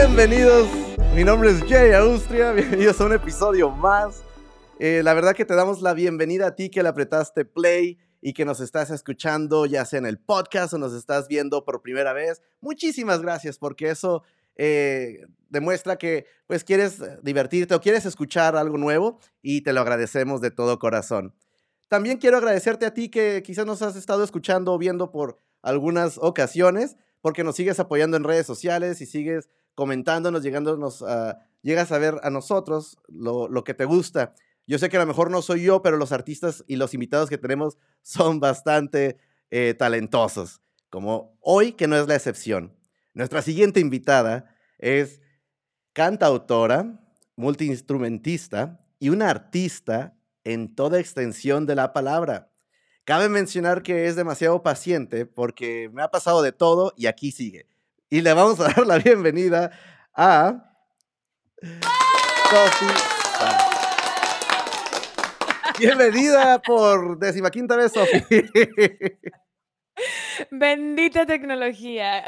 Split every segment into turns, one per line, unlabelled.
Bienvenidos, mi nombre es Jay Austria, bienvenidos a un episodio más. Eh, la verdad que te damos la bienvenida a ti que le apretaste play y que nos estás escuchando ya sea en el podcast o nos estás viendo por primera vez. Muchísimas gracias porque eso eh, demuestra que pues quieres divertirte o quieres escuchar algo nuevo y te lo agradecemos de todo corazón. También quiero agradecerte a ti que quizás nos has estado escuchando o viendo por algunas ocasiones porque nos sigues apoyando en redes sociales y sigues comentándonos, llegándonos a, llegas a ver a nosotros lo, lo que te gusta. Yo sé que a lo mejor no soy yo, pero los artistas y los invitados que tenemos son bastante eh, talentosos, como hoy que no es la excepción. Nuestra siguiente invitada es cantautora, multiinstrumentista y una artista en toda extensión de la palabra. Cabe mencionar que es demasiado paciente porque me ha pasado de todo y aquí sigue. Y le vamos a dar la bienvenida a Sophie Bienvenida por quinta vez, Sofi.
Bendita tecnología.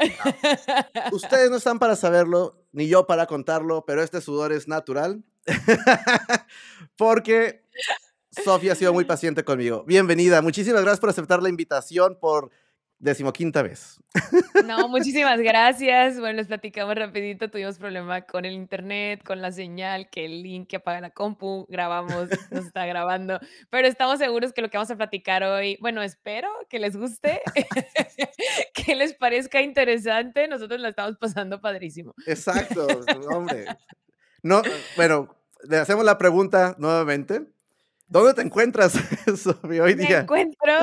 Ustedes no están para saberlo, ni yo para contarlo, pero este sudor es natural. Porque Sofía ha sido muy paciente conmigo. Bienvenida. Muchísimas gracias por aceptar la invitación, por decimoquinta vez.
No, muchísimas gracias. Bueno, les platicamos rapidito, tuvimos problema con el internet, con la señal, que el link que apaga la compu, grabamos, nos está grabando, pero estamos seguros que lo que vamos a platicar hoy, bueno, espero que les guste, que les parezca interesante, nosotros la estamos pasando padrísimo.
Exacto, hombre. No, bueno, le hacemos la pregunta nuevamente. ¿Dónde te encuentras, Sofi, hoy día?
Me encuentro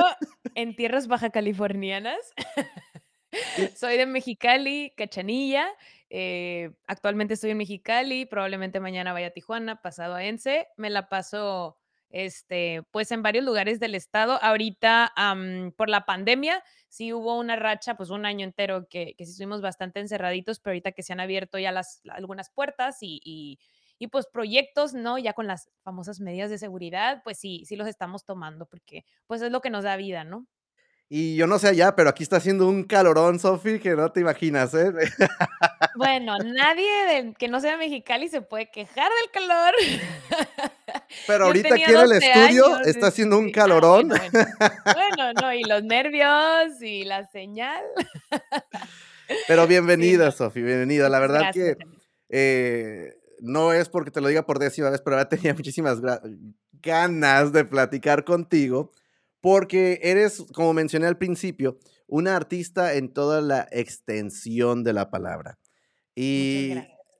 en tierras baja californianas. Soy de Mexicali, Cachanilla. Eh, actualmente estoy en Mexicali, probablemente mañana vaya a Tijuana, pasado a Ence. Me la paso, este, pues en varios lugares del estado. Ahorita, por la pandemia, sí hubo una racha, pues un año entero que, que sí estuvimos bastante encerraditos, pero ahorita que se han abierto ya las, algunas puertas y y pues proyectos, ¿no? Ya con las famosas medidas de seguridad, pues sí, sí los estamos tomando porque pues es lo que nos da vida, ¿no?
Y yo no sé allá, pero aquí está haciendo un calorón, Sofi, que no te imaginas, ¿eh?
Bueno, nadie que no sea mexicali se puede quejar del calor.
Pero ahorita aquí en el estudio está haciendo un ah, calorón.
bueno, no, y los nervios y la señal.
Pero bienvenida, Sofi, bienvenida. La verdad que no es porque te lo diga por décima vez, pero ahora tenía muchísimas ganas de platicar contigo, porque eres, como mencioné al principio, una artista en toda la extensión de la palabra. Y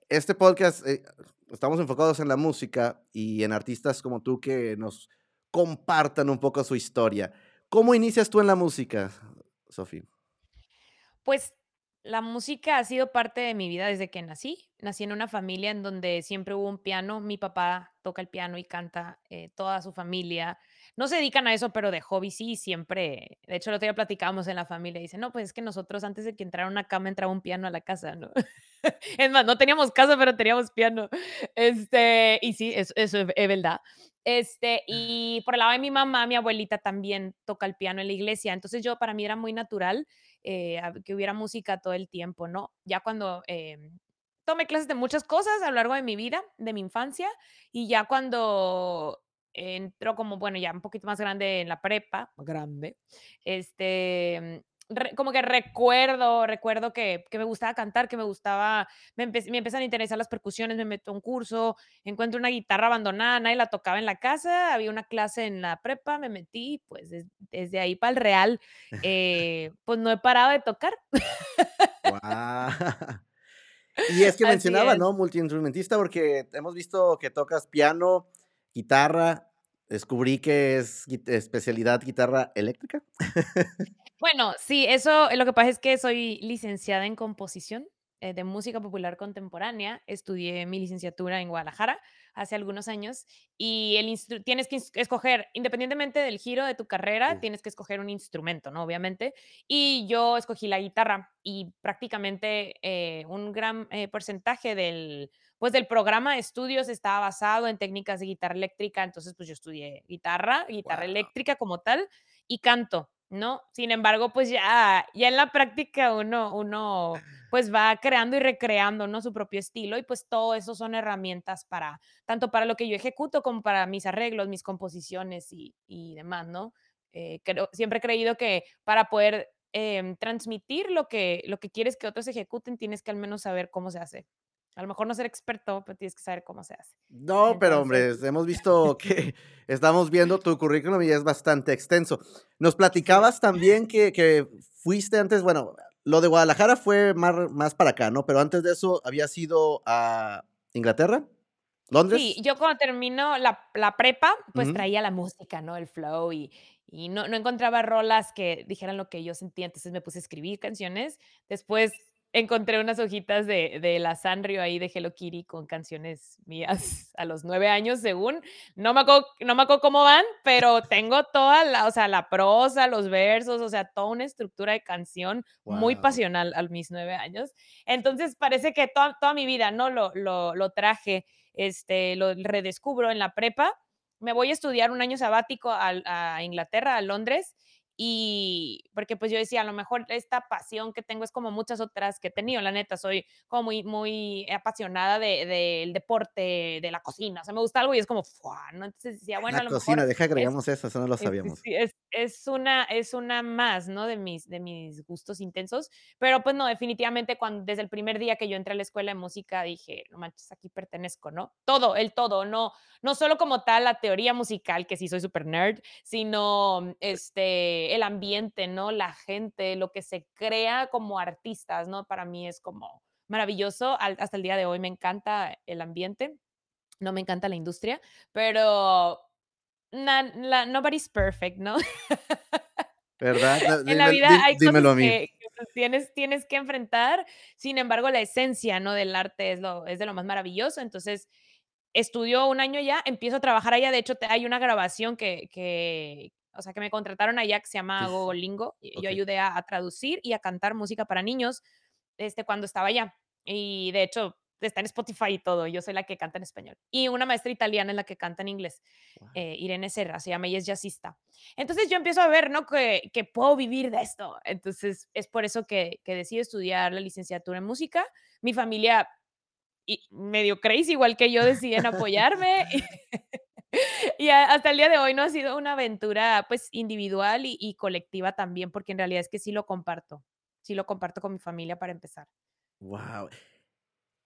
este podcast, eh, estamos enfocados en la música y en artistas como tú que nos compartan un poco su historia. ¿Cómo inicias tú en la música, Sofía?
Pues la música ha sido parte de mi vida desde que nací. Nací en una familia en donde siempre hubo un piano. Mi papá toca el piano y canta, eh, toda su familia. No se dedican a eso, pero de hobby sí, siempre. De hecho, el otro día platicábamos en la familia. Dice, no, pues es que nosotros antes de que entrara una cama entraba un piano a la casa, ¿no? es más, no teníamos casa, pero teníamos piano. Este, y sí, eso, eso es verdad. Este, y por el lado de mi mamá, mi abuelita también toca el piano en la iglesia. Entonces yo, para mí era muy natural eh, que hubiera música todo el tiempo, ¿no? Ya cuando eh, tomé clases de muchas cosas a lo largo de mi vida, de mi infancia, y ya cuando entró como, bueno, ya un poquito más grande en la prepa, grande, este, como que recuerdo, recuerdo que, que, me gustaba cantar, que me gustaba, me, me, empiezan a interesar las percusiones, me meto a un curso, encuentro una guitarra abandonada, nadie la tocaba en la casa, había una clase en la prepa, me metí, pues desde ahí para el real, eh, pues no he parado de tocar.
Y es que mencionaba, ¿no? Multiinstrumentista, porque hemos visto que tocas piano, guitarra, descubrí que es especialidad guitarra eléctrica.
Bueno, sí, eso lo que pasa es que soy licenciada en composición eh, de música popular contemporánea. Estudié mi licenciatura en Guadalajara hace algunos años y el tienes que escoger, independientemente del giro de tu carrera, tienes que escoger un instrumento, ¿no? Obviamente. Y yo escogí la guitarra y prácticamente eh, un gran eh, porcentaje del, pues, del programa de estudios estaba basado en técnicas de guitarra eléctrica. Entonces, pues yo estudié guitarra, guitarra eléctrica como tal y canto ¿no? Sin embargo, pues ya ya en la práctica uno uno, pues, va creando y recreando, ¿no?, su propio estilo y, pues, todo eso son herramientas para tanto para lo que yo ejecuto como para mis arreglos, mis composiciones y y demás, ¿no? Eh, creo siempre he creído que para poder, em, transmitir lo que lo que quieres que otros ejecuten, tienes que al menos saber cómo se hace. A lo mejor no ser experto, pero tienes que saber cómo se hace.
No, pero hombre, hemos visto que estamos viendo tu currículum y es bastante extenso. Nos
Sí.
platicabas también que que fuiste antes, bueno, lo de Guadalajara fue mar más para acá, ¿no? Pero antes de eso, ¿habías ido a Inglaterra?
Sí,
¿Londres?
yo cuando termino la la prepa, pues, traía la música, ¿no?, el flow y y no no encontraba rolas que dijeran lo que yo sentía, entonces me puse a escribir canciones. Después encontré unas hojitas de de la Sanrio ahí de Hello Kitty con canciones mías a los 9 años, según. No me acuerdo no me acuerdo cómo van, pero tengo toda la o sea, la prosa, los versos, o sea, toda una estructura de canción muy pasional a mis 9 años. Entonces, parece que toda toda mi vida, ¿no?, lo lo lo traje, este, lo redescubro en la prepa. Me voy a estudiar un año sabático a Inglaterra, a Londres, y porque, pues, yo decía: "A lo mejor esta pasión que tengo es como muchas otras que he tenido". La neta, soy como muy muy apasionada de del deporte, de la cocina, o sea, me gusta algo y es como, ¡fua!, ¿no? Entonces decía: "Bueno,
La
a lo
cocina,
mejor
deja
es
agregamos eso, eso no lo
es
sabíamos.
es es una es una más, ¿no?, de mis de mis gustos intensos". Pero, pues no, definitivamente cuan desde el primer día que yo entré a la escuela de música dije: "No manches, aquí pertenezco", ¿no? Todo, el todo, no no solo como tal la teoría musical, que sí soy super nerd, sino, este, el ambiente, ¿no?, la gente, lo que se crea como artistas, ¿no? Para mí es como maravilloso, al hasta el día de hoy me encanta el ambiente, no me encanta la industria, pero na la nobody's perfect, ¿no?
¿Verdad?
En la
dímelo
vida hay cosas
a mí.
que que, pues, tienes tienes que enfrentar, sin embargo, la esencia, ¿no?, del arte es lo es de lo más maravilloso. Entonces, estudio un año allá, empiezo a trabajar allá, de hecho, te hay una grabación que que, o sea, que me contrataron allá que se llama. Gogolingo, y yo ayudé a a traducir y a cantar música para niños, este, cuando estaba allá. Y de hecho, está en Spotify y todo, yo soy la que canta en español. Y una maestra italiana es la que canta en inglés,
Guau.
eh, Irene Serra se llama, ella es jazzista. Entonces, yo empiezo a ver, ¿no?, que que puedo vivir de esto. Entonces, es por eso que que decido estudiar la licenciatura en música. Mi familia, y medio crazy, igual que yo, deciden apoyarme. Y ha hasta el día de hoy, ¿no?, ha sido una aventura, pues, individual y y colectiva también, porque en realidad es que sí lo comparto. Sí lo comparto con mi familia para empezar.
Guau.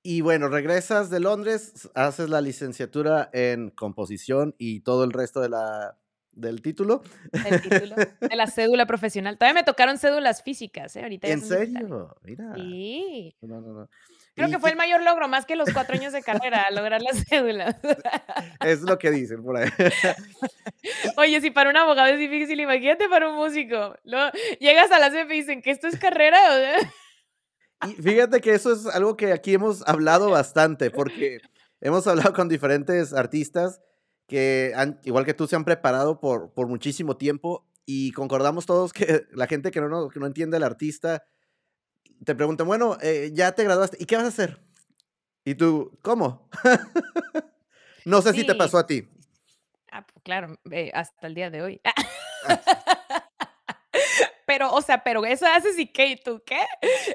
Y bueno, regresas de Londres, haces la licenciatura en composición y todo el resto de la del título.
El título de la cédula profesional. Todavía me tocaron cédulas físicas, ¿eh? Ahorita
¿En serio? Mira.
Sí.
No, no, no.
Creo que fue el mayor logro, más que los 4 años de carrera, lograr las cédulas.
Es lo que dicen por ahí.
Oye, si para un abogado es difícil, imagínate para un músico. Luego llegas a la CFE y dicen: "¿Que esto es carrera?"
Y fíjate que eso es algo que aquí hemos hablado bastante, porque hemos hablado con diferentes artistas que han igual que tú, se han preparado por por muchísimo tiempo, y concordamos todos que la gente que no no que no entiende al artista, te preguntan: "Bueno, eh, ya te graduaste, ¿y qué vas a hacer?". Y tú: "¿Cómo?". No sé si te pasó a ti.
Ah, pues claro, eh, hasta el día de hoy.
Ah.
Pero, o sea, pero eso haces, ¿y qué? ¿Y tú qué?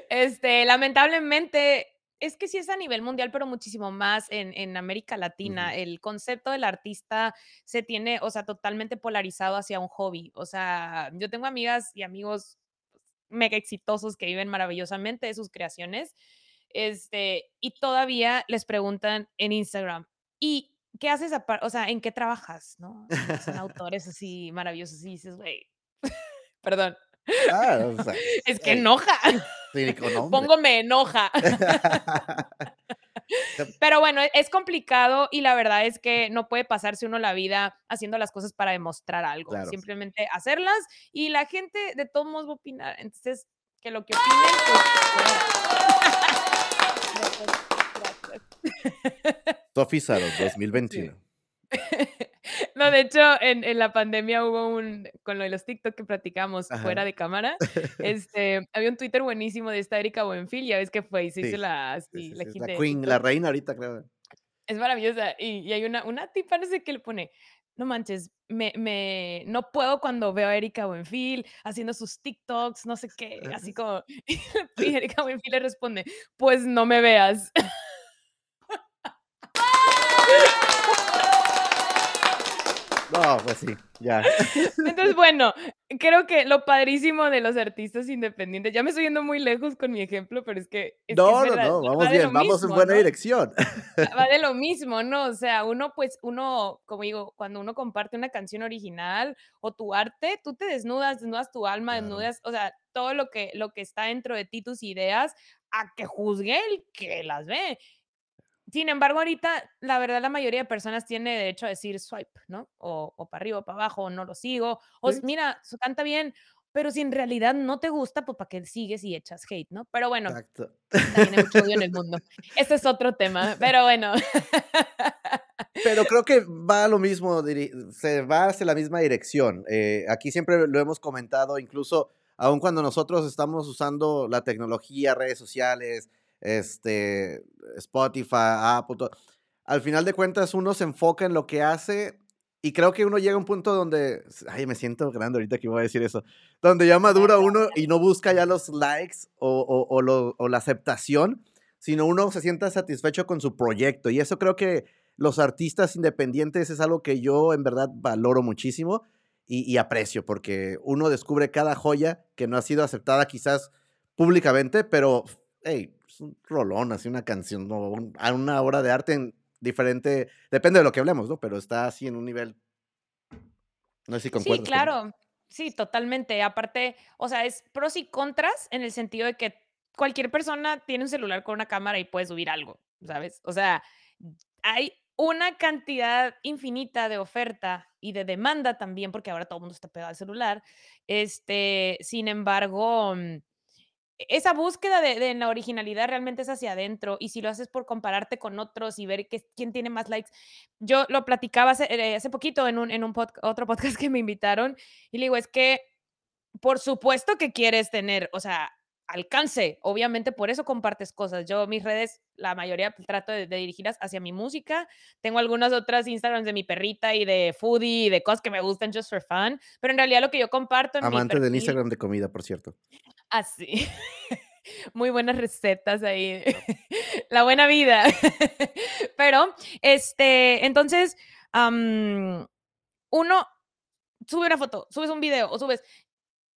Este, lamentablemente, es que sí es a nivel mundial, pero muchísimo más en en América. Latina. El concepto del artista se tiene, o sea, totalmente polarizado hacia un hobby. O sea, yo tengo amigas y amigos mega exitosos que viven maravillosamente de sus creaciones, este, y todavía les preguntan en Instagram: "¿Y qué haces o sea, en qué trabajas?", ¿no? Y son autores así maravillosos, y dices: "Güey, perdón".
Ah, o sea,
Es que
ey.
enoja.
Sí.
Pongo me enoja. Pero bueno, e es complicado y la verdad es que no puede pasarse uno la vida haciendo las cosas para demostrar algo.
Claro.
Simplemente hacerlas y la gente de todos modos va a opinar. Entonces, que lo que opinen, pues.
Sophie Saros, dos mil
Sí. No, de hecho, en en la pandemia hubo un con lo de los TikTok que platicamos
Ajá.
fuera de cámara, este, había un Twitter buenísimo de esta Erika Buenfil, ya ves que fue y se hizo la
Sí, sí,
la
la queen, la reina ahorita, creo.
Es maravillosa, y y hay una una tipa, no sé qué le pone. no manches, me, me, no puedo cuando veo a Erika Buenfil haciendo sus TikToks, no sé qué, así como, y Erika Buenfil le responde, pues no me veas.
No, pues sí, ya.
Entonces, bueno, creo que lo padrísimo de los artistas independientes, ya me estoy yendo muy lejos con mi ejemplo, pero es que... Es
no,
que
no, no, vamos bien, vamos en buena dirección.
Va de lo mismo, ¿no? O sea, uno, pues, uno, como digo, cuando uno comparte una canción original o tu arte, tú te desnudas, desnudas tu alma, desnudas, o sea, todo lo que, lo que está dentro de ti, tus ideas, a que juzgue el que las ve. Sin embargo, ahorita, la verdad, la mayoría de personas tiene derecho a decir swipe, ¿no? O, o para arriba o para abajo, o no lo sigo. O
Sí.
mira, su canta bien, pero si en realidad no te gusta, pues para qué sigues y echas hate, ¿no? Pero bueno,
Exacto.
también hay mucho odio en el mundo. Ese es otro tema, pero bueno.
Pero creo que va a lo mismo, se va hacia la misma dirección. Eh, aquí siempre lo hemos comentado, incluso aun cuando nosotros estamos usando la tecnología, redes sociales, este, Spotify, Apple, todo, al final de cuentas uno se enfoca en lo que hace y creo que uno llega a un punto donde, ay, me siento grande ahorita que voy a decir eso, donde ya madura uno y no busca ya los likes o, o- o lo- o la aceptación, sino uno se sienta satisfecho con su proyecto. Y eso creo que los artistas independientes es algo que yo en verdad valoro muchísimo y, y aprecio, porque uno descubre cada joya que no ha sido aceptada quizás públicamente, pero, hey, es un rolón, así una canción, ¿no? A una obra de arte en diferente, depende de lo que hablemos, ¿no? Pero está así en un nivel, no sé si
Sí,
concuerdas
claro. Sí, totalmente. Aparte, o sea, es pros y contras en el sentido de que cualquier persona tiene un celular con una cámara y puede subir algo, ¿sabes? O sea, hay una cantidad infinita de oferta y de demanda también, porque ahora todo el mundo está pegado al celular. Este, sin embargo, mm, esa búsqueda de, de la originalidad realmente es hacia adentro y si lo haces por compararte con otros y ver que, quién tiene más likes. Yo lo platicaba hace, eh, hace poquito en, un, en un pod- otro podcast que me invitaron y le digo, es que por supuesto que quieres tener, o sea, alcance, obviamente por eso compartes cosas. Yo mis redes, la mayoría pues, trato de, de dirigirlas hacia mi música. Tengo algunas otras Instagrams de mi perrita y de foodie y de cosas que me gustan just for fun, pero en realidad lo que yo comparto en mi
Amante del Instagram de comida, por cierto.
Así. Muy buenas recetas ahí. La buena vida. Pero, este, entonces, uno sube una foto, subes un video o subes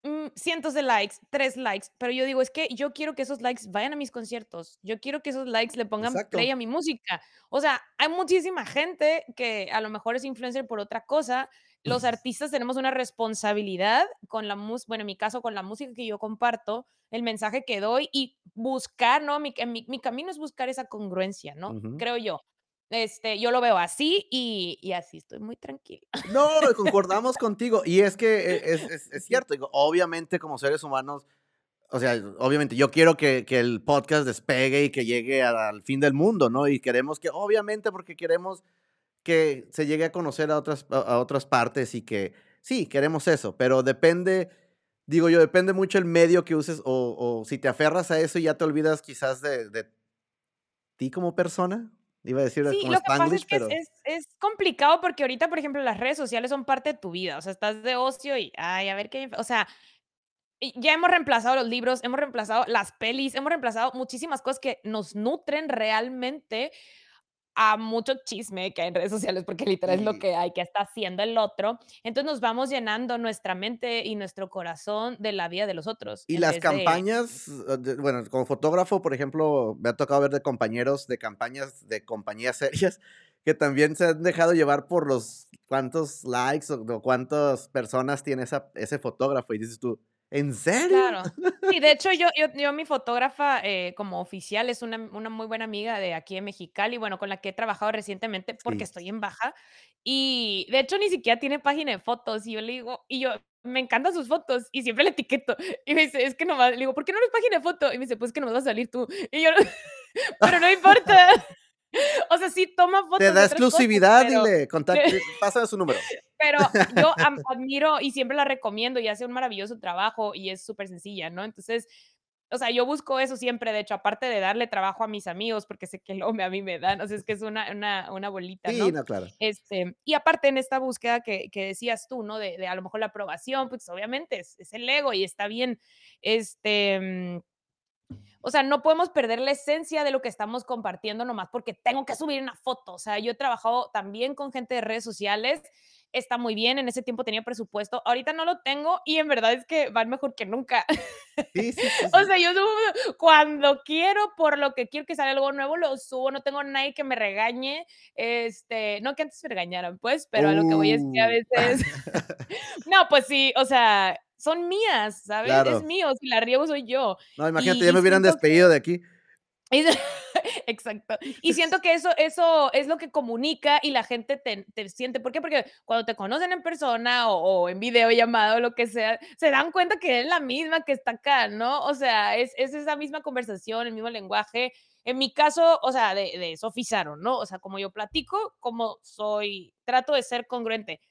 mm, cientos de likes, tres likes, pero yo digo, es que yo quiero que esos likes vayan a mis conciertos, yo quiero que esos likes le pongan play a mi música. O sea, hay muchísima gente que a lo mejor es influencer por otra cosa. Los artistas tenemos una responsabilidad con la música, bueno, en mi caso, con la música que yo comparto, el mensaje que doy y buscar, ¿no? Mi, en mi, mi camino es buscar esa congruencia, ¿no? Creo yo. Este, yo lo veo así y, y así estoy muy tranquila.
No, concordamos contigo. Y es que e- es, es- es cierto, obviamente como seres humanos, o sea, obviamente yo quiero que, que el podcast despegue y que llegue al fin del mundo, ¿no? Y queremos que, obviamente, porque queremos que se llegue a conocer a otras, a, otras partes y que, sí, queremos eso, pero depende, digo yo, depende mucho el medio que uses o, o si te aferras a eso y ya te olvidas quizás de, de ti como persona. Iba a decir
Sí,
como
lo que pasa es que es
pero...
es es complicado porque ahorita, por ejemplo, las redes sociales son parte de tu vida, o sea, estás de ocio y, ay, a ver qué, o sea, ya hemos reemplazado los libros, hemos reemplazado las pelis, hemos reemplazado muchísimas cosas que nos nutren realmente a mucho chisme que hay en redes sociales, porque literal es lo que hay, que está haciendo el otro. Entonces nos vamos llenando nuestra mente y nuestro corazón de la vida de los otros,
Y las campañas, de bueno, como fotógrafo, por ejemplo, me ha tocado ver de compañeros de campañas de compañías serias que también se han dejado llevar por los cuántos likes o, o cuántas personas tiene esa, ese fotógrafo y dices tú, ¿en serio?
Claro. Sí, de hecho, yo yo yo mi fotógrafa, eh, como oficial es una una muy buena amiga de aquí de Mexicali, bueno, con la que he trabajado recientemente porque
Sí.
estoy en baja, y de hecho ni siquiera tiene página de fotos, y yo le digo y yo me encantan sus fotos, y siempre la etiqueto, y me dice: "Es que nomás", le digo: "¿Por qué no eres página de foto?" Y me dice: "Pues que nomás vas a salir tú", y yo: "Pero no importa". Sí toma
Te
fotos
da
otras cosas,
exclusividad,
pero
dile, contacte, pásame su número.
pero yo admiro y siempre la recomiendo y hace un maravilloso trabajo y es súper sencilla, ¿no? Entonces, o sea, yo busco eso siempre, de hecho, aparte de darle trabajo a mis amigos, porque sé que luego a mí me dan, o sea, es que es una una una bolita,
Sí,
¿no?
no, claro.
Este, y aparte en esta búsqueda que que decías tú, ¿no? De de a lo mejor la aprobación, pues, obviamente es es el ego y está bien, este, mm, o sea, no podemos perder la esencia de lo que estamos compartiendo nomás porque tengo que subir una foto. O sea, yo he trabajado también con gente de redes sociales, está muy bien, en ese tiempo tenía presupuesto, ahorita no lo tengo y en verdad es que van mejor que nunca.
Sí, sí, sí,
O sea, yo subo cuando quiero, por lo que quiero que salga algo nuevo, lo subo, no tengo nadie que me regañe, este, no que antes me regañaran, pues, pero a lo que voy es que a
Uh.
veces no, pues sí, o sea, son mías, ¿sabes? Es
Claro.
mío, si la riego soy yo.
No, imagínate,
Y
ya me hubieran
siento que
despedido de aquí.
Exacto. Y siento que eso eso es lo que comunica y la gente te te siente, ¿por qué? Porque cuando te conocen en persona o o en videollamada o lo que sea, se dan cuenta que es la misma que está acá, ¿no? O sea, es es esa misma conversación, el mismo lenguaje. En mi caso, o sea, de de Saron, ¿no? O sea, como yo platico, como soy, trato de ser congruente.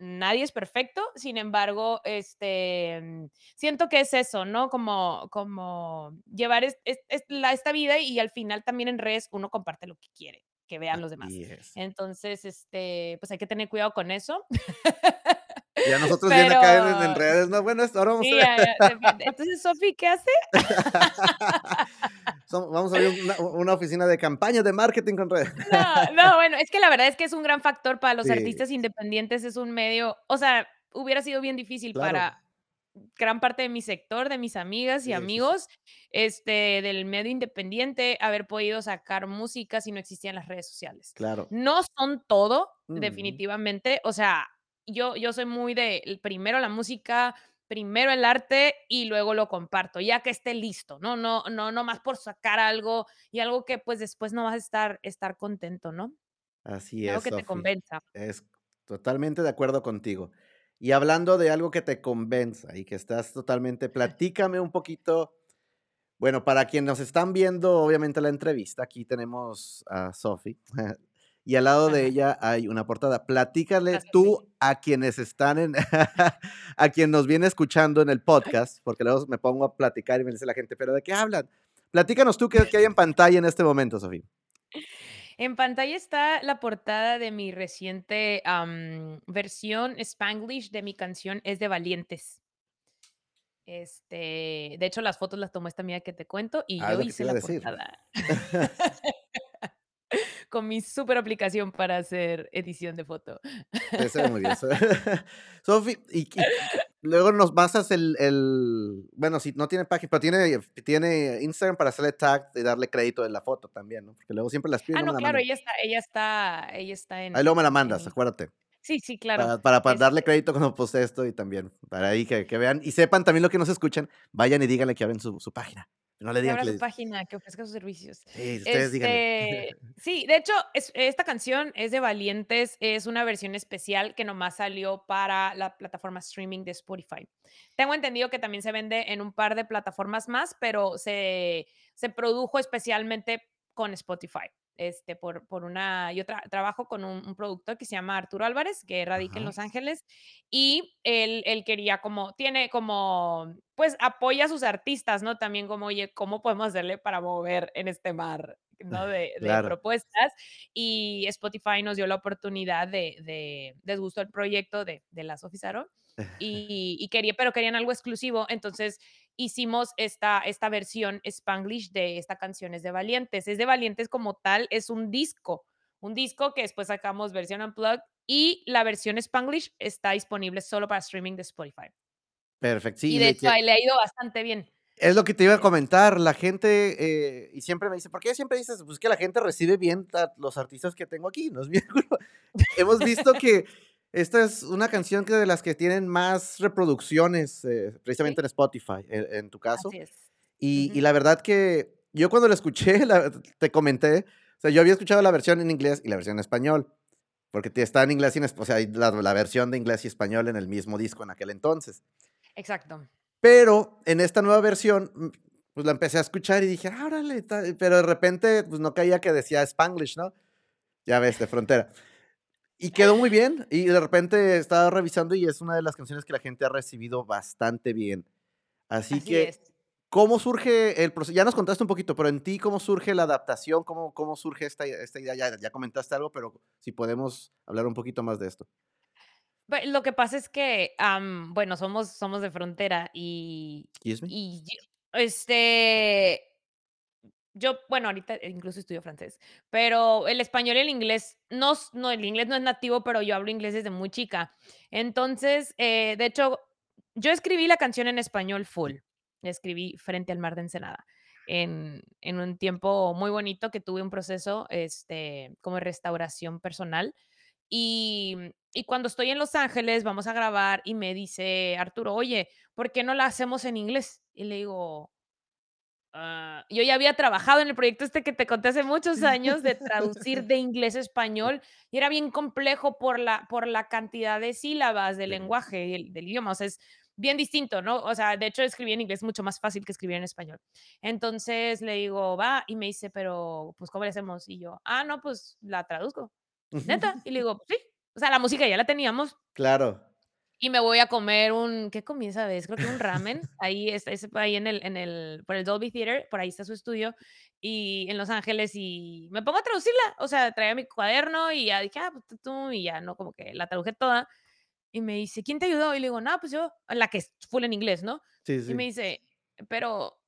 Nadie es perfecto, sin embargo, este, mm, siento que es eso, ¿no? Como como llevar es es es la esta vida y al final también en redes uno comparte lo que quiere que vean los demás. Entonces, este, pues hay que tener cuidado con eso.
Y a nosotros viene a caer en en
Pero
redes, no, bueno, esto ahora vamos a
sí,
ver.
ya ya. Entonces, ¿Sophie qué hace?
Vamos a abrir una una oficina de campañas de marketing con redes.
No, no, bueno, es que la verdad es que es un gran factor para los
Sí.
artistas independientes, es un medio, o sea, hubiera sido bien difícil
Claro.
para gran parte de mi sector, de mis amigas y
Sí,
amigos, este, del medio independiente, haber podido sacar música si no existían las redes sociales.
Claro.
No son todo,
Ujú.
definitivamente, o sea, yo yo soy muy de primero la música, primero el arte y luego lo comparto, ya que esté listo, no no no nomás por sacar algo y algo que, pues, después no vas a estar estar contento, ¿no?
Así
Algo
es,
que te convenza.
Es totalmente de acuerdo contigo. Y hablando de algo que te convenza y que estás totalmente platícame un poquito, bueno, para quien nos están viendo, obviamente, la entrevista, aquí tenemos a Sophie, y al lado de
Ajá.
ella hay una portada. Platícale
Gracias,
tú a quienes están en a quien nos viene escuchando en el podcast, porque luego me pongo a platicar y me dice la gente: "¿Pero de qué hablan?". Platícanos tú, ¿qué qué hay en pantalla en este momento, Sophie?
En pantalla está la portada de mi reciente, am, versión Spanglish de mi canción Es de valientes. Este, de hecho, las fotos las tomó esta amiga que te cuento y
Ah,
yo hice la portada. Con mi superaplicación para hacer edición de foto.
Se ve muy bien, Sophie, y y luego nos pasas el el bueno, si no tiene página, pero tiene tiene Instagram para hacerle tag y darle crédito de la foto también, ¿no? Porque luego siempre las piden
Ah,
no
claro, ella está ella está ella está
Ahí
en
luego me la mandas,
en
acuérdate.
sí, sí, claro,
Para para para darle
este
crédito cuando postee esto y también, para ahí que que vean y sepan también los que nos escuchan, vayan y díganle que abren su su página, no le
Que
digan
abra
que
su
les
página, que ofrezca sus servicios.
Sí, ustedes.
Este, sí, de hecho, es esta canción es de Valientes, es una versión especial que nomás salió para la plataforma streaming de Spotify. Tengo entendido que también se vende en un par de plataformas más, pero se se produjo especialmente con Spotify, este, por por una yo tra trabajo con un un productor que se llama Arturo Álvarez, que radica en. Los Ángeles, y él él quería como tiene como, pues, apoya a sus artistas, ¿no? También como, oye, ¿cómo podemos hacerle para mover en este mar, no? De propuestas, y Spotify nos dio la oportunidad de de les gustó el proyecto de de la Sophie Saron, y y quería pero querían algo exclusivo, entonces hicimos esta esta versión Spanglish de esta canción Es de Valientes. Es de Valientes como tal, es un disco, un disco que después sacamos versión unplugged y la versión Spanglish está disponible solo para streaming de Spotify.
Perfecto,
Y
sí,
de
le
hecho,
que
le ha ido bastante bien.
Es lo que te iba a comentar, la gente, eh, y siempre me dice: "¿Por qué siempre dices?". Pues, que la gente recibe bien a los artistas que tengo aquí, no es mi. Hemos visto que esta es una canción que de las que tienen más reproducciones, eh,
Sí.
precisamente en Spotify, en en tu caso.
Así es.
Y la verdad que yo cuando la escuché, la te comenté, o sea, yo había escuchado la versión en inglés y la versión en español, porque está en inglés y en espa o sea, la la versión de inglés y español en el mismo disco en aquel entonces.
Exacto.
Pero en esta nueva versión, mm, pues, la empecé a escuchar y dije: "Ah, órale, está", pero de repente, pues, no caía que decía Spanglish, ¿no? Ya ves, de frontera. Y quedó muy bien, y de repente estaba revisando y es una de las canciones que la gente ha recibido bastante bien. Así
Así
que
es.
¿Cómo surge el proceso? Ya nos contaste un poquito, pero en ti, ¿cómo surge la adaptación? ¿Cómo, cómo surge esta, esta idea? Ya, ya comentaste algo, pero si podemos hablar un poquito más de esto.
Lo que pasa es que, bueno, somos, somos de frontera y,
¿Y
y este, yo, bueno, ahorita incluso estudio francés, pero el español y el inglés, no, no, el inglés no es nativo, pero yo hablo inglés desde muy chica. Entonces, eh, de hecho, yo escribí la canción en español full. escribí Frente al Mar de Ensenada. En, en, un tiempo muy bonito que tuve un proceso este, como restauración personal. Y, y, cuando estoy en Los Ángeles, vamos a grabar y me dice Arturo, oye, ¿por qué no la hacemos en inglés? Y le digo, Ah, yo ya había trabajado en el proyecto este que te conté hace muchos años de traducir de inglés a español y era bien complejo por la, por la cantidad de sílabas del lenguaje del, del idioma. O sea, es bien distinto, ¿no? O sea, de hecho, escribir en inglés es mucho más fácil que escribir en español. Entonces le digo, va, y me dice, pero, pues, ¿cómo le hacemos? Y yo, ah, no, pues la traduzco. Neta. Y le digo, sí. O sea, la música ya la teníamos.
Claro.
Y me voy a comer un, ¿qué comí esa vez? Creo que un ramen. Ahí está, ahí en el, en el, por el Dolby Theater, por ahí está su estudio, y en Los Ángeles, y me pongo a traducirla. O sea, traía mi cuaderno y ya dije, ah, pues tú, y ya, ¿no? Como que la traduje toda. Y me dice, ¿quién te ayudó? Y le digo, no, pues yo, la que es full en inglés, ¿no?
Sí, sí.
Y me dice, pero,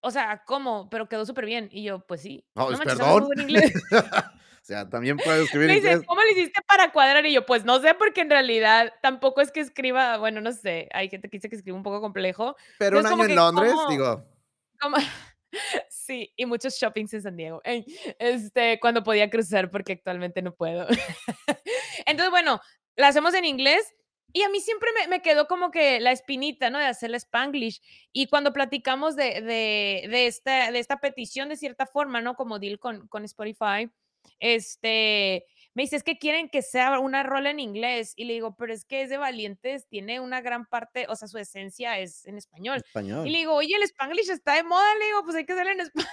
o sea, ¿cómo? Pero quedó súper bien. Y yo, pues sí.
no manches, perdón. En inglés. O sea, también puedes escribir
Me
dice,
¿cómo le hiciste para cuadrar? Y yo, pues no sé, porque en realidad tampoco es que escriba, bueno, no sé, hay gente que dice que escribe un poco complejo.
Pero un año en Londres, digo.
sí, y muchos shoppings en San Diego. Este, cuando podía cruzar, porque actualmente no puedo. Entonces, bueno, la hacemos en inglés. Y a mí siempre me, me, quedó como que la espinita, ¿no? De hacer la Spanglish. Y cuando platicamos de, de, de, esta, de esta petición, de cierta forma, ¿no? Como deal con, con Spotify, este, me dice, es que quieren que sea una rola en inglés. Y le digo, pero es que es de Valientes, tiene una gran parte, o sea, su esencia es en español.
español.
Y le digo, oye, el Spanglish está de moda. Le digo, pues hay que hacerlo en español.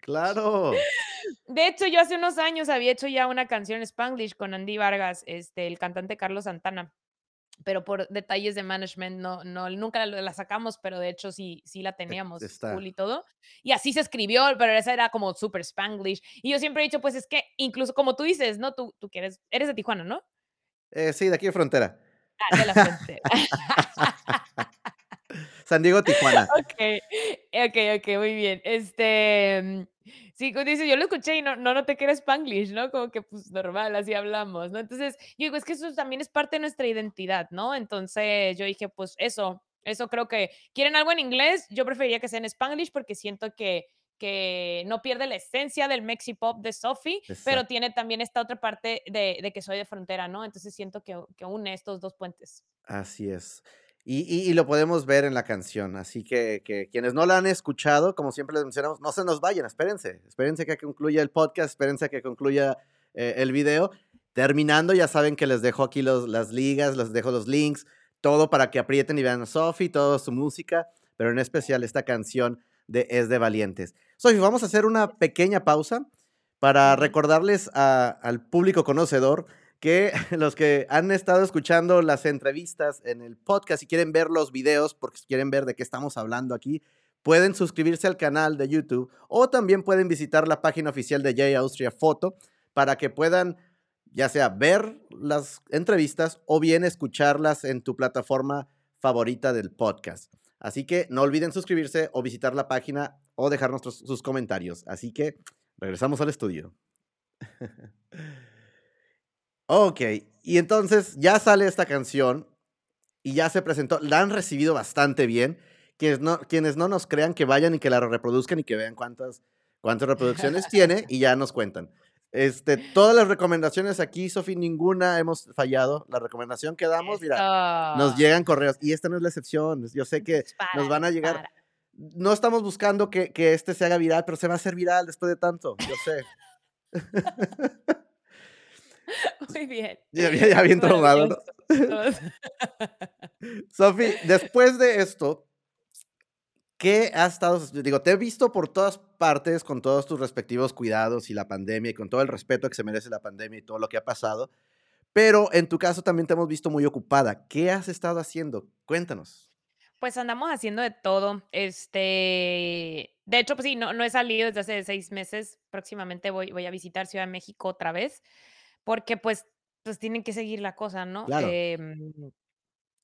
Claro.
De hecho, yo hace unos años había hecho ya una canción en Spanglish con Andy Vargas, este, el cantante Carlos Santana pero por detalles de management no, no, nunca la, sacamos, pero de hecho sí, sí la
E
teníamos
está.
full y todo. Y así se escribió, pero esa era como super spanglish. Y yo siempre he dicho, pues es que incluso como tú dices, ¿no? Tú, tú quieres, eres de Tijuana, ¿no?
Eh, sí, de aquí de frontera.
Ah, de la frontera.
San Diego, Tijuana.
Ok, ok, ok, muy bien. Este, Sí, dice, yo lo escuché y no, no noté que era Spanglish, ¿no? Como que pues normal, así hablamos, ¿no? Entonces, yo digo, es que eso también es parte de nuestra identidad, ¿no? Entonces, yo dije, pues eso, eso creo que quieren algo en inglés, yo preferiría que sea en Spanglish porque siento que, que no pierde la esencia del Mexi Pop de Sophie, pero tiene también esta otra parte de, de, que soy de frontera, ¿no? Entonces siento que, que une estos dos puentes.
Así es. Y, y, lo podemos ver en la canción. Así que, que, quienes no la han escuchado, como siempre les mencionamos, no se nos vayan, espérense. Espérense que concluya el podcast, espérense que concluya eh, el video. Terminando, ya saben que les dejo aquí los, las ligas, les dejo los links, todo para que aprieten y vean a Sofi, toda su música, pero en especial esta canción de Es de Valientes. Sofi, vamos a hacer una pequeña pausa para recordarles a, al público conocedor que los que han estado escuchando las entrevistas en el podcast y quieren ver los videos, porque quieren ver de qué estamos hablando aquí, pueden suscribirse al canal de YouTube o también pueden visitar la página oficial de J Austria Foto para que puedan ya sea ver las entrevistas o bien escucharlas en tu plataforma favorita del podcast. Así que no olviden suscribirse o visitar la página o dejar sus comentarios. Así que regresamos al estudio. Ok, y entonces ya sale esta canción y ya se presentó, la han recibido bastante bien. Quienes no, quienes no nos crean que vayan y que la reproduzcan y que vean cuántas, cuántas reproducciones tiene y ya nos cuentan. Este, todas las recomendaciones aquí, Sofi, ninguna hemos fallado. La recomendación que damos, mira, nos llegan correos. Y esta no es la excepción. Yo sé que nos van a llegar. No estamos buscando que, que este se haga viral, pero se va a hacer viral después de tanto. Yo sé.
Muy bien.
Ya, ya bien traumado, ¿no? Sofi, después de esto, ¿qué has estado? Digo, te he visto por todas partes con todos tus respectivos cuidados y la pandemia y con todo el respeto que se merece la pandemia y todo lo que ha pasado. Pero en tu caso también te hemos visto muy ocupada. ¿Qué has estado haciendo? Cuéntanos.
Pues andamos haciendo de todo. Este, de hecho, pues sí, no no he salido desde hace 6 meses. Próximamente voy voy a visitar Ciudad de México otra vez, porque, pues pues tienen que seguir la cosa, ¿no?
Claro.
Em,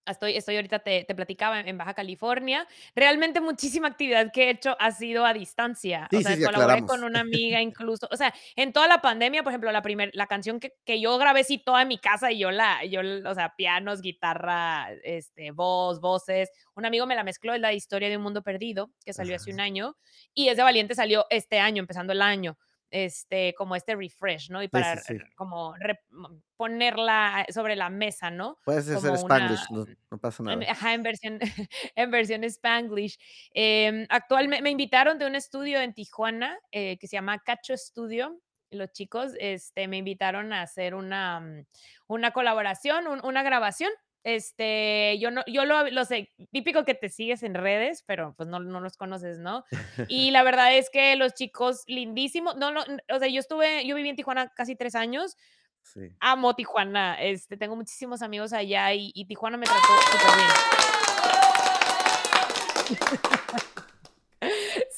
estoy estoy ahorita te te platicaba en Baja California. Realmente muchísima actividad que he hecho ha sido a distancia. O
Sí, sí,
sea,
sí,
colaboré con
aclaramos.
una amiga incluso. O sea, en toda la pandemia, por ejemplo, la primer la canción que que yo grabé sí toda en mi casa y yo la yo, o sea, pianos, guitarra, este, voz, voces. Un amigo me la mezcló, es la Historia de un mundo perdido, que salió hace un
Ajá.
año, y Es de Valientes salió este año, empezando el año, este, como este refresh, ¿no? Y para
sí,
r
sí.
como mm, ponerla sobre la mesa, ¿no?
Puedes hacer
Como una
Spanglish, no no pasa
en
nada.
ajá, en versión en versión Spanglish. Em, actualme me invitaron de un estudio en Tijuana, eh, que se llama Cacho Studio. Los chicos, este, me invitaron a hacer una, mm, una colaboración, un una grabación. Este, yo no yo lo lo sé típico que te sigues en redes, pero, pues, no no los conoces, ¿no? Y la verdad es que los chicos lindísimos. No no, o sea, yo estuve yo viví en Tijuana casi 3 años.
Sí.
Amo Tijuana, este, tengo muchísimos amigos allá y y Tijuana me trató superbién.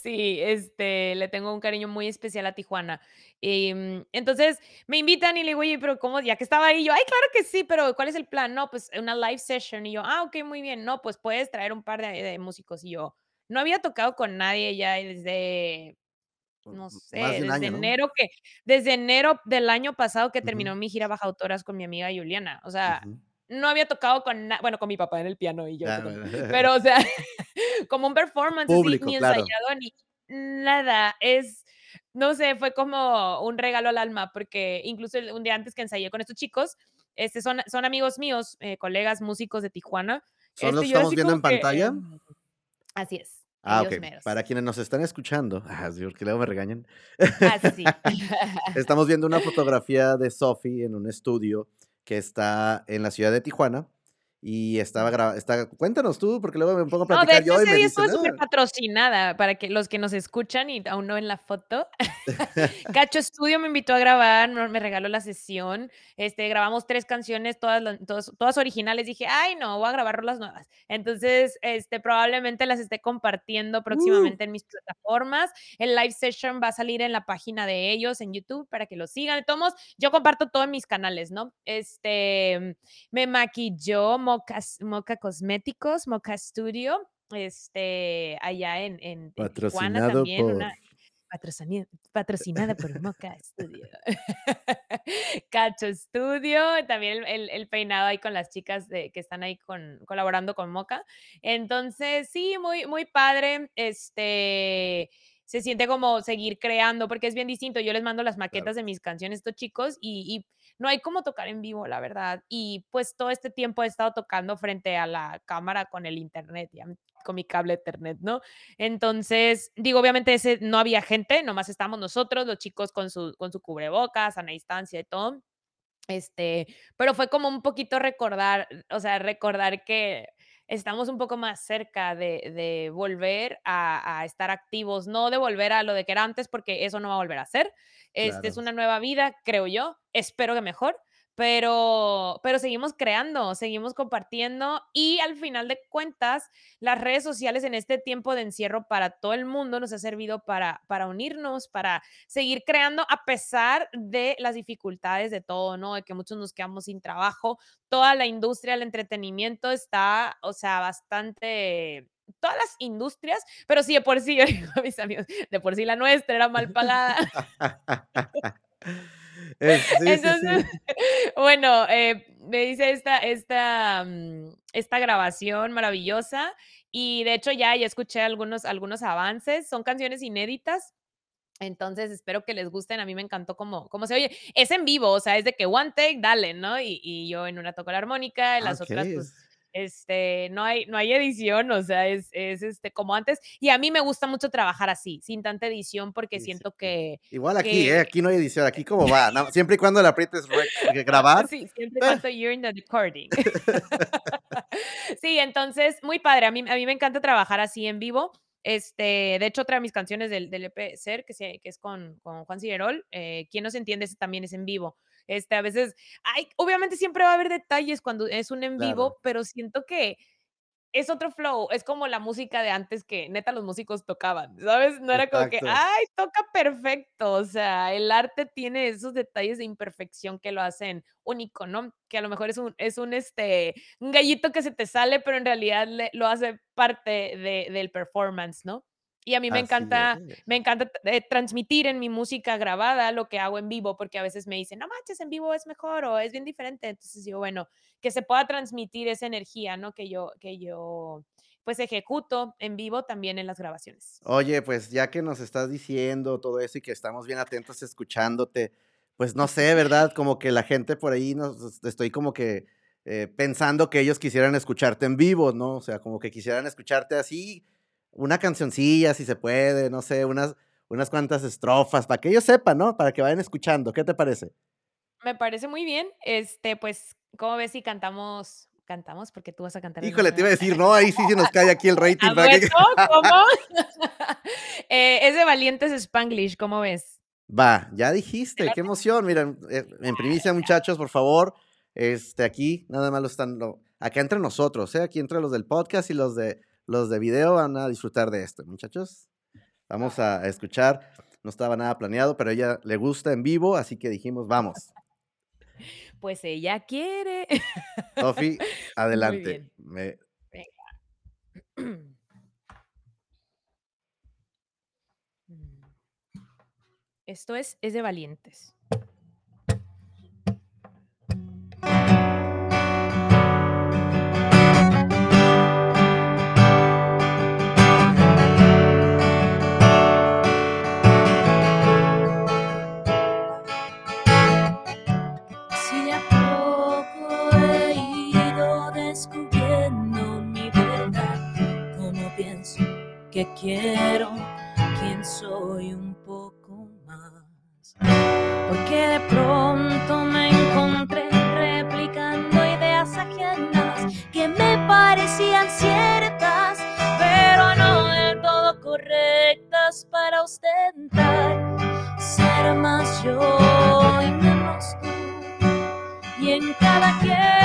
Sí, este, le tengo un cariño muy especial a Tijuana. Em, entonces, me invitan y le digo: "Oye, pero, ¿cómo?". Ya que estaba ahí, yo: "Ay, claro que sí, pero, ¿cuál es el plan?". "No, pues, una live session". Y yo: "Ah, okey, muy bien. No, pues, puedes traer un par de de músicos". Y yo, no había tocado con nadie ya desde,
Mm,
no
mm,
sé,
de
desde
año, ¿no?
enero que desde enero del año pasado que terminó mi gira Baja Autoras con mi amiga Juliana. O sea. No había tocado con bueno, con mi papá en el piano y yo
Ah, bueno.
Pero, o sea, como un performance así,
Público,
ni
claro.
ensayado ni nada. Es, no sé, fue como un regalo al alma, porque incluso un día antes que ensayé con estos chicos, este, son son amigos míos, eh, colegas músicos de Tijuana.
¿Son los
Este,
que
yo era
estamos
así
viendo en
que,
pantalla?
así es,
Ah, okey.
meros.
Para quienes nos están escuchando, ah, porque luego me regañan.
Ah, sí.
Estamos viendo una fotografía de Sophie en un estudio que está en la ciudad de Tijuana y estaba
Ujú.
gra está cuéntanos tú, porque luego me pongo a
No,
platicar
hecho,
yo y me
estuve
"Ah".
superpatrocinada para que los que nos escuchan y aún no ven la foto. Cacho Studio me invitó a grabar, no me regaló la sesión. Este, grabamos 3 canciones, todas todas todas originales. Dije: "Ay, no, voy a grabar rolas nuevas". Entonces, este, probablemente las esté compartiendo
¡Uh!
próximamente en mis plataformas. El live session va a salir en la página de ellos en YouTube para que lo sigan. Modos, yo comparto todo en mis canales, ¿no? Este, me maquilló Moca Moca Cosméticos, Moca Studio, este, allá en en en Tijuana también,
por
una patrocinada por Moca Studio. Cacho Studio, también el el el peinado ahí con las chicas de que están ahí con colaborando con Moca. Entonces, sí, muy muy padre. Este, se siente como seguir creando, porque es bien distinto. Yo les mando las
Claro.
maquetas de mis canciones a estos chicos y y no hay como tocar en vivo, la verdad. Y, pues, todo este tiempo he estado tocando frente a la cámara con el Internet, con mi cable Ethernet, ¿no? Entonces, digo, obviamente ese no había gente, nomás estábamos nosotros, los chicos con su con su cubrebocas, sana distancia y todo. Este, pero fue como un poquito recordar, o sea, recordar que estamos un poco más cerca de de volver a a estar activos, no de volver a lo de que era antes, porque eso no va a volver a ser. Este, es una nueva vida, creo yo, espero que mejor, pero pero seguimos creando, seguimos compartiendo y al final de cuentas, las redes sociales en este tiempo de encierro para todo el mundo nos ha servido para para unirnos, para seguir creando a pesar de las dificultades de todo, ¿no? De que muchos nos quedamos sin trabajo. Toda la industria del entretenimiento está, o sea, bastante todas las industrias, pero sí, de por sí, yo digo a mis amigos, de por sí la nuestra era mal pagada.
Es sí, sí,
Entonces,
sí.
bueno, eh, me hice esta esta, mm, esta grabación maravillosa y, de hecho, ya ya escuché algunos algunos avances. Son canciones inéditas. Entonces, espero que les gusten. A mí me encantó cómo cómo se oye. Es en vivo, o sea, es de que one take, dale, ¿no? Y y yo en una toco la armónica, en las otras, pues,
es
este, no hay no hay edición, o sea, es es, este, como antes. Y a mí me gusta mucho trabajar así, sin tanta edición, porque
Sí,
siento
sí.
que
Igual aquí, ¿eh? Aquí no hay edición, aquí como va, nada siempre y cuando le aprietes grabar,
Sí, siempre y
eh.
cuando you're in the recording. Sí, entonces, muy padre. A mí a mí me encanta trabajar así en vivo. Este, de hecho, otra de mis canciones del del EP Ser, que se que es con con Juan Cirerol, eh, Quién no se entiende, ese también es en vivo. Este, a veces hay obviamente siempre va a haber detalles cuando es un en
Claro.
vivo, pero siento que es otro flow, es como la música de antes que neta los músicos tocaban, ¿sabes? No era como que, ay, toca perfecto, o sea, el arte tiene esos detalles de imperfección que lo hacen único, ¿no? Que a lo mejor es un es un, este, un gallito que se te sale, pero en realidad le lo hace parte de del performance, ¿no? Y a mí me
Así
encanta
es.
me encanta, eh, transmitir en mi música grabada lo que hago en vivo, porque a veces me dicen: "No manches, en vivo es mejor o es bien diferente". Entonces digo, bueno, que se pueda transmitir esa energía, ¿no? Que yo que yo, pues, ejecuto en vivo también en las grabaciones.
Oye, pues, ya que nos estás diciendo todo eso y que estamos bien atentos escuchándote, pues, no sé, ¿verdad? Como que la gente por ahí nos estoy como que, eh, pensando que ellos quisieran escucharte en vivo, ¿no? O sea, como que quisieran escucharte así, una cancioncilla, si se puede, no sé, unas unas cuantas estrofas, para que ellos sepan, ¿no? Para que vayan escuchando, ¿qué te parece?
Me parece muy bien, este, pues, ¿cómo ves si cantamos cantamos? Porque tú vas a cantar
Híjole, te iba a decir, no, ahí sí se nos cae aquí el rating
¿A
para que
poco? ¿Cómo? Eh, es de Valientes Spanglish, ¿cómo ves?
Va, ya
¿Te
dijiste, qué emoción. Miren, eh, en primicia, muchachos, por favor, este, aquí nada más lo están, lo acá entre nosotros, ¿eh? Aquí entre los del podcast y los de los de video van a disfrutar de esto, muchachos. Vamos a escuchar, no estaba nada planeado, pero a ella le gusta en vivo, así que dijimos: "Vamos".
Pues ella quiere.
Sofi, adelante. Me
Venga. Mm. Esto es es de Valientes.
Que quiero, quién soy un poco más. Porque de pronto me encontré replicando ideas ajenas que me parecían ciertas, pero no del todo correctas para ostentar ser más yo y menos tú. Y en cada quien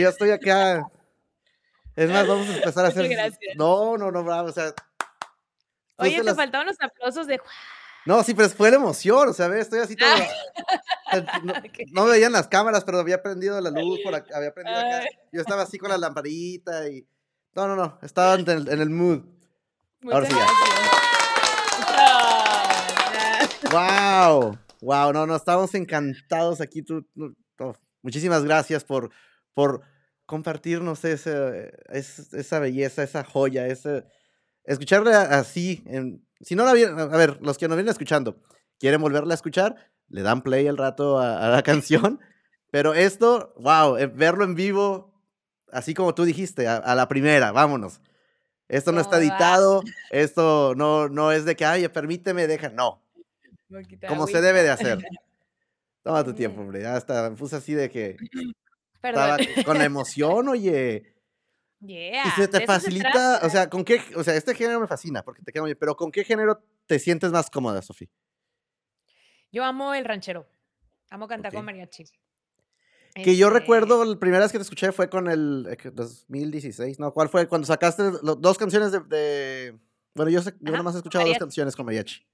yo estoy acá. Es más, vamos a empezar a hacer.
gracias.
No, no, no, bravo, o sea.
Oye,
puse
te
las-
faltaban los aplausos de
No, sí, pero fue la emoción, o sea, ve, estoy así todo.
Ah.
No, no veían las cámaras, pero había prendido la luz por acá, había prendido acá. Yo estaba así con la lamparita y. No, no, no, estaba en el, en el mood. Ahora
Muchas
sí ya. ¡Wow! ¡Wow! No, no, estamos encantados aquí. Tú, no, no, muchísimas gracias por, por compartirnos ese, es- esa belleza, esa joya, ese, escucharle a- así. En, si no la vieron, a ver, los que nos vienen escuchando, quieren volverla a escuchar, le dan play al rato a, a la canción. Pero esto, wow, eh, verlo en vivo, así como tú dijiste, a, a la primera, vámonos. Esto no está editado, esto no, no es de que, ay, permíteme, deja, no como se debe de hacer. Toma tu tiempo, hombre. Ya está, me puse así de que estaba
Perdón.
con la emoción, oye.
Yeah,
Y se te
se
facilita, o sea, ¿con qué? O sea, este género me fascina porque te queda muy bien, pero ¿con qué género te sientes más cómoda, Sofía?
Yo amo el ranchero. Amo cantar con mariachi.
Que yo
Este,
recuerdo, la primera vez que te escuché fue con el eh, que 2016, ¿no? ¿Cuál fue? Cuando sacaste dos canciones de, de- Bueno, yo, sé, yo nomás he escuchado dos canciones con mariachi.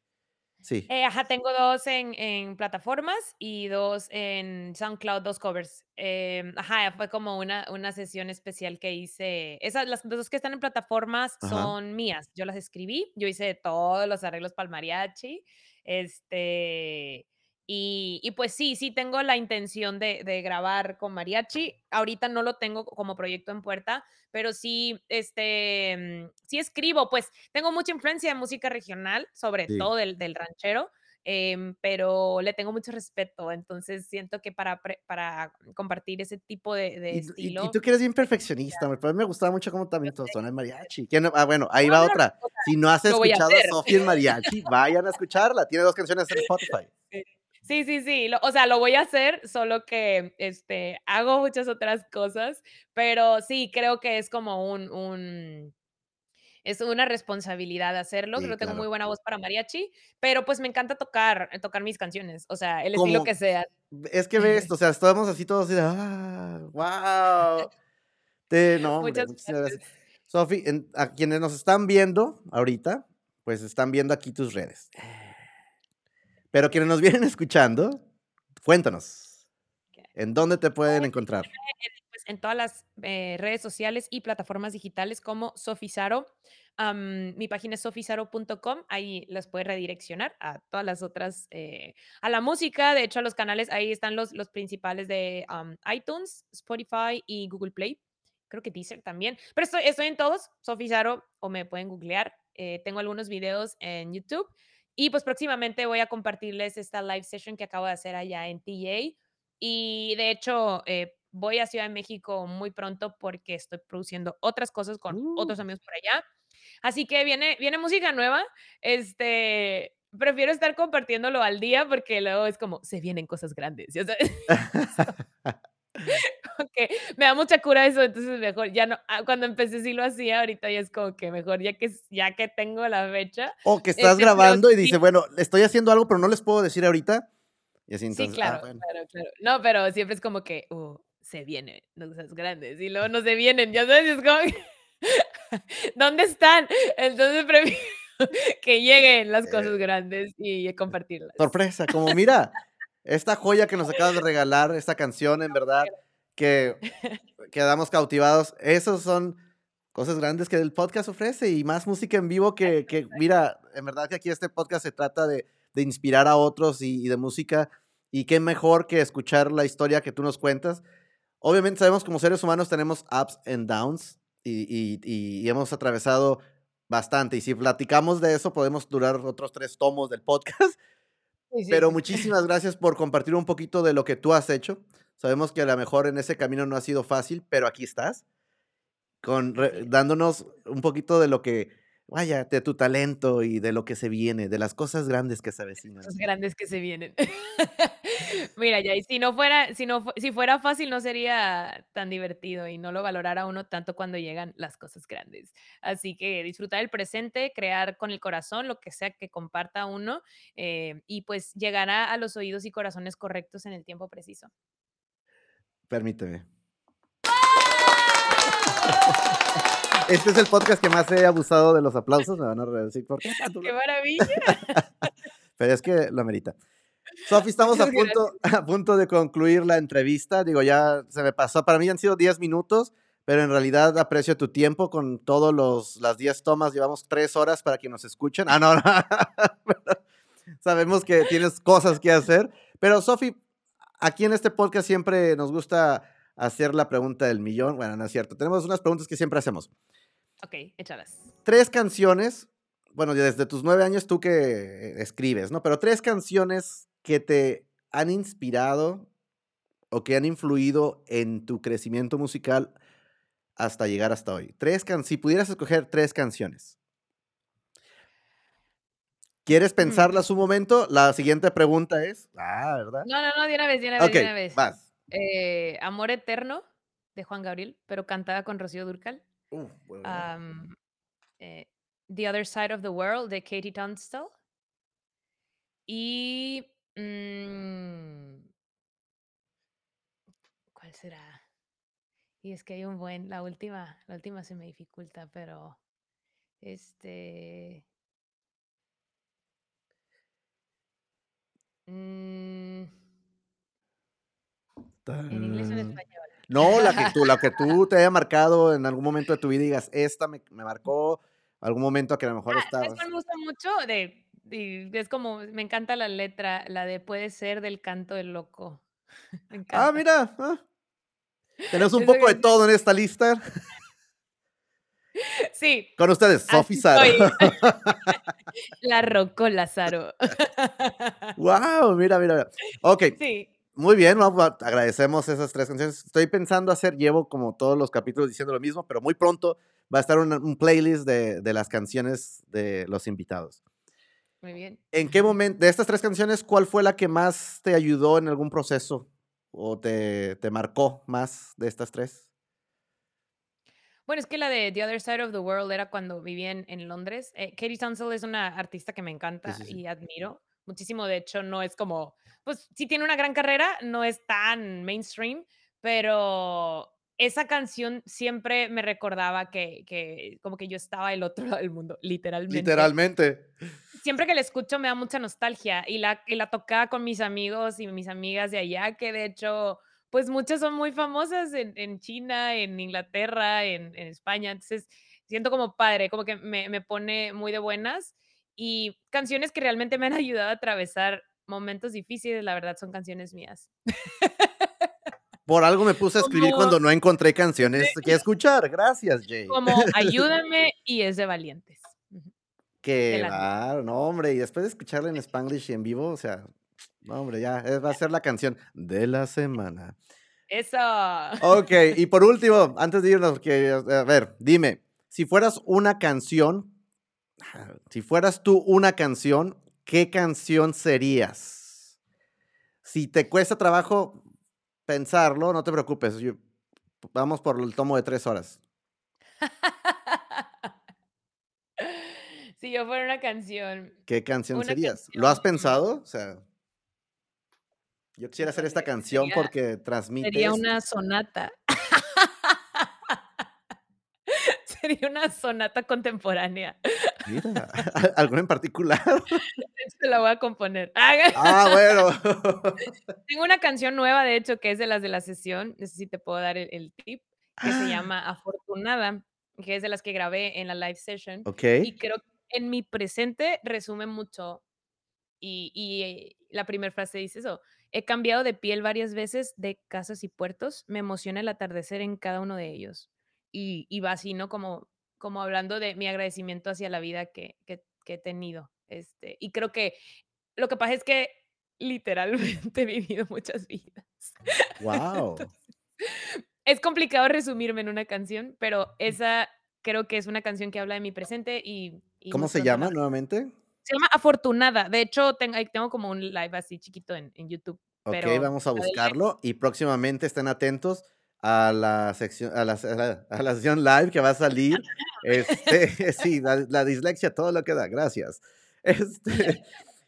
Sí.
Eh, ajá, tengo dos en, en plataformas y dos en SoundCloud, dos covers. Em, ajá, fue como una, una sesión especial que hice. Esas, las dos que están en plataformas
Ajá.
son mías. Yo las escribí, yo hice todos los arreglos para el mariachi. Este, y, y pues sí, sí tengo la intención de, de grabar con mariachi. Ahorita no lo tengo como proyecto en puerta, pero sí, este, mm, sí escribo, pues tengo mucha influencia de música regional, sobre
Sí.
todo del, del ranchero, em, pero le tengo mucho respeto, entonces siento que para, para compartir ese tipo de, de
Y, tú- y- y
estilo...
tú que eres bien perfeccionista, mí me gustaba mucho cómo también
sé.
suena el mariachi. ¿Quién- ah, bueno, ahí va otra. Si no has escuchado a. Sofía en mariachi, vayan a escucharla. Tiene dos canciones en Spotify.
Sí, sí, sí, lo- o sea, lo voy a hacer, solo que este, hago muchas otras cosas, pero sí, creo que es como un, un es una responsabilidad hacerlo,
Sí,
creo que tengo muy buena voz para mariachi, pero pues me encanta tocar, eh, tocar mis canciones, o sea, el estilo que sea.
es que ve esto, o sea, estamos así todos así de, ah, wow. Te, no, hombre,
Muchas
gracias. Sofi, a quienes nos están viendo ahorita, pues están viendo aquí tus redes. Pero quienes nos vienen escuchando, cuéntanos, ¿en dónde te pueden encontrar?
pues, en todas las eh, redes sociales y plataformas digitales como Sofisaro. Am, mi página es sofisaro.com, ahí las puede redireccionar a todas las otras, eh, a la música, de hecho a los canales, ahí están los, los principales de iTunes, Spotify y Google Play. Creo que Deezer también, pero estoy, estoy en todos, Sofisaro, o me pueden googlear. eh, tengo algunos videos en YouTube y pues próximamente voy a compartirles esta live session que acabo de hacer allá en TA. Y de hecho, eh, voy a Ciudad de México muy pronto porque estoy produciendo otras cosas con
Uh,
otros amigos por allá. Así que viene, viene música nueva. Este, prefiero estar compartiéndolo al día porque luego es como, se vienen cosas grandes. ya sabes, como que me da mucha cura eso, entonces mejor, ya no, ah, cuando empecé sí lo hacía, ahorita ya es como que mejor, ya que, ya que tengo la fecha.
o que estás
Este, pero
grabando y
sí,
dice, bueno, estoy haciendo algo, pero no les puedo decir ahorita. Y así
Sí,
entonces, ah,
claro,
bueno.
claro, claro. No, pero siempre es como que, uh, se vienen cosas grandes y luego no se vienen, ya sabes, es como que, ¿dónde están? Entonces prefiero que lleguen las
Eh,
cosas grandes y compartirlas.
sorpresa, como mira, esta joya que nos acabas de regalar, esta canción, en verdad, que quedamos cautivados. Esos son cosas grandes que el podcast ofrece y más música en vivo que, que mira, en verdad que aquí este podcast se trata de, de inspirar a otros y, y de música. Y qué mejor que escuchar la historia que tú nos cuentas. Obviamente sabemos como seres humanos tenemos ups and downs y, y- y- hemos atravesado bastante. Y si platicamos de eso, podemos durar otros tres tomos del podcast.
Sí, sí,
Pero muchísimas gracias por compartir un poquito de lo que tú has hecho. Sabemos que a lo mejor en ese camino no ha sido fácil, pero aquí estás, con, re- dándonos un poquito de lo que, vaya, de tu talento y de lo que se viene, de las cosas grandes que se avecinan.
Cosas grandes que se vienen. Mira, ya, y si no fuera, si no, si fuera fácil, no sería tan divertido y no lo valorara uno tanto cuando llegan las cosas grandes. Así que disfrutar el presente, crear con el corazón lo que sea que comparta uno, eh, y pues llegará a los oídos y corazones correctos en el tiempo preciso.
Permíteme. Este es el podcast que más he abusado de los aplausos. Me van a decir por qué.
¡Qué maravilla!
Pero es que lo amerita. Sofi, estamos a punto, a punto de concluir la entrevista. Digo, ya se me pasó. Para mí han sido 10 minutos, pero en realidad aprecio tu tiempo con todos los las 10 tomas. Llevamos 3 horas para que nos escuchen. Ah, no, no. Sabemos que tienes cosas que hacer. Pero, Sofi, aquí en este podcast siempre nos gusta hacer la pregunta del millón. Bueno, no es cierto. Tenemos unas preguntas que siempre hacemos.
Ok, échalas.
Tres canciones, bueno, desde tus nueve años tú que eh, escribes, ¿no? Pero tres canciones que te han inspirado o que han influido en tu crecimiento musical hasta llegar hasta hoy. Tres can si pudieras escoger tres canciones. ¿Quieres pensarlas un momento? La siguiente pregunta es, ah, ¿verdad?
No, no, no, de una vez, de una vez,
Ok,
de una vez.
vas.
Eh, Amor Eterno, de Juan Gabriel, pero cantada con Rocío Durcal.
Uf, bueno,
eh, the Other Side of the World, de Katie Tunstall. Y... mm, ¿Cuál será? Y es que hay un buen, la última, la última se me dificulta, pero este. Mm, ¿En inglés o en español?
No, la que tú, la que tú te haya marcado en algún momento de tu vida y digas, esta me, me marcó, algún momento que a lo mejor
Ah, ¿sabes
estabas.
cuál me gusta mucho? De, es como, me encanta la letra, la de Puede ser del canto del loco. Me
Ah, mira, ah, tenemos un poco de todo en esta lista.
Sí,
Con ustedes, Sofi
soy. La rocó Lázaro.
wow, mira, mira. mira. Ok,
Sí.
muy bien, agradecemos esas tres canciones. Estoy pensando hacer, llevo como todos los capítulos diciendo lo mismo, pero muy pronto va a estar un playlist de, de las canciones de los invitados.
Muy bien.
¿En qué momento, de estas tres canciones, cuál fue la que más te ayudó en algún proceso o te, te marcó más de estas tres?
Bueno, es que la de The Other Side of the World era cuando vivía en, en Londres. Eh, Katie Tunstall es una artista que me encanta
sí, sí.
y admiro muchísimo. De hecho, no es como, pues sí tiene una gran carrera, no es tan mainstream, pero esa canción siempre me recordaba que, que como que yo estaba del otro lado del mundo, literalmente.
Literalmente.
Siempre que la escucho me da mucha nostalgia y la, y la tocaba con mis amigos y mis amigas de allá, que de hecho, pues muchas son muy famosas en, en China, en Inglaterra, en, en España. Entonces, siento como padre, como que me, me pone muy de buenas y canciones que realmente me han ayudado a atravesar momentos difíciles, la verdad, son canciones mías.
Por algo me puse a escribir
Como-
cuando no encontré canciones que escuchar. Gracias, Jay.
Como Ayúdame y es de valientes.
Que no, hombre, y después de escucharla en Spanglish y en vivo, o sea, no, hombre, ya, va a ser la canción de la semana.
Eso.
Ok, y por último, antes de irnos, que, a ver, dime, si fueras una canción, si fueras tú una canción, ¿qué canción serías? Si te cuesta trabajo pensarlo, no te preocupes, yo- vamos por el tomo de tres horas.
si yo fuera una canción,
¿Qué canción serías? ¿Lo has pensado? O sea, yo quisiera hacer esta canción
sería-
porque transmite
sería una sonata. sería una sonata contemporánea.
Mira, ¿alguna en particular?
Se la voy a componer.
ah, bueno.
Tengo una canción nueva, de hecho, que es de las de la sesión. No sé si te puedo dar el, el tip, que se llama Afortunada, que es de las que grabé en la live session.
ok.
Y creo que en mi presente resume mucho. Y, y, eh, la primera frase dice eso. He cambiado de piel varias veces de casas y puertos. Me emociona el atardecer en cada uno de ellos. Y, y va así, ¿no? Como, como hablando de mi agradecimiento hacia la vida que, que, que he tenido. Este, y creo que lo que pasa es que literalmente he vivido muchas vidas.
Wow.
Es complicado resumirme en una canción, pero esa creo que es una canción que habla de mi presente y... y
¿Cómo se llama nuevamente?
Se llama Afortunada. De hecho, tengo, tengo como un live así chiquito en, en YouTube.
Ok,
pero
vamos a buscarlo y próximamente estén atentos a la sección, a la, a la- a la sesión live que va a salir. Este, sí, la, la dislexia, todo lo que da, gracias. Este,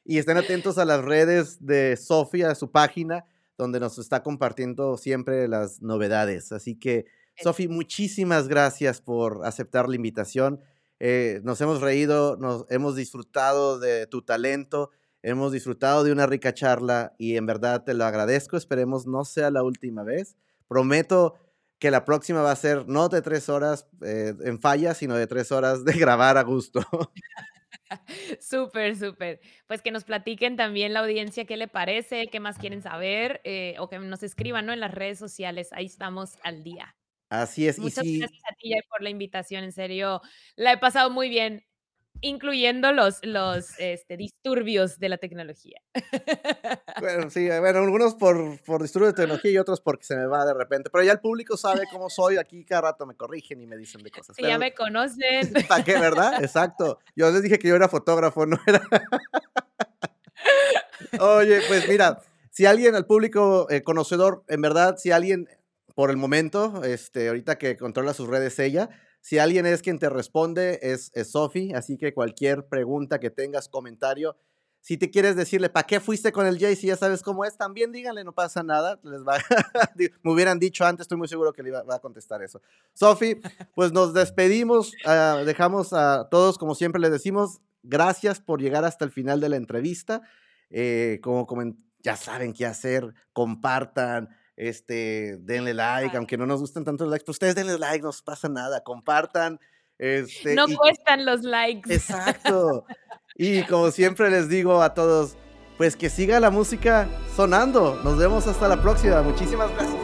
y estén atentos a las redes de Sofía, a su página, donde nos está compartiendo siempre las novedades. Así que, Sofi, muchísimas gracias por aceptar la invitación. Eh, nos hemos reído, nos hemos disfrutado de tu talento, hemos disfrutado de una rica charla y en verdad te lo agradezco. Esperemos no sea la última vez. Prometo que la próxima va a ser no de tres horas eh, en falla, sino de tres horas de grabar a gusto.
Súper, súper. Pues que nos platiquen también la audiencia qué le parece, qué más quieren saber eh, o que nos escriban ¿no? en las redes sociales. Ahí estamos al día.
Así es.
Muchas gracias a ti por la invitación. En serio, la he pasado muy bien incluyendo los, los este, disturbios de la tecnología.
Bueno, sí, bueno, algunos por, por disturbios de tecnología y otros porque se me va de repente, pero ya el público sabe cómo soy, aquí cada rato me corrigen y me dicen de cosas.
Sí, ya me conocen.
¿Para qué, verdad? Exacto. Yo les dije que yo era fotógrafo, no era... Oye, pues mira, si alguien, al público eh, conocedor, en verdad, si alguien, por el momento, este, ahorita que controla sus redes ella, si alguien es quien te responde, es, Sofi, así que cualquier pregunta que tengas, comentario, si te quieres decirle, ¿para qué fuiste con el Jay? Si ya sabes cómo es, también díganle, no pasa nada. Les va me hubieran dicho antes, estoy muy seguro que le va, a contestar eso. Sofi, pues nos despedimos, ah, dejamos a todos, como siempre les decimos, gracias por llegar hasta el final de la entrevista. Eh, como ya saben qué hacer, compartan, este, denle like, aunque no nos gusten tanto los likes, pues ustedes denle like, no pasa nada, compartan. Este,
no cuestan los likes.
Exacto. Y como siempre les digo a todos, pues que siga la música sonando. Nos vemos hasta la próxima. Muchísimas gracias.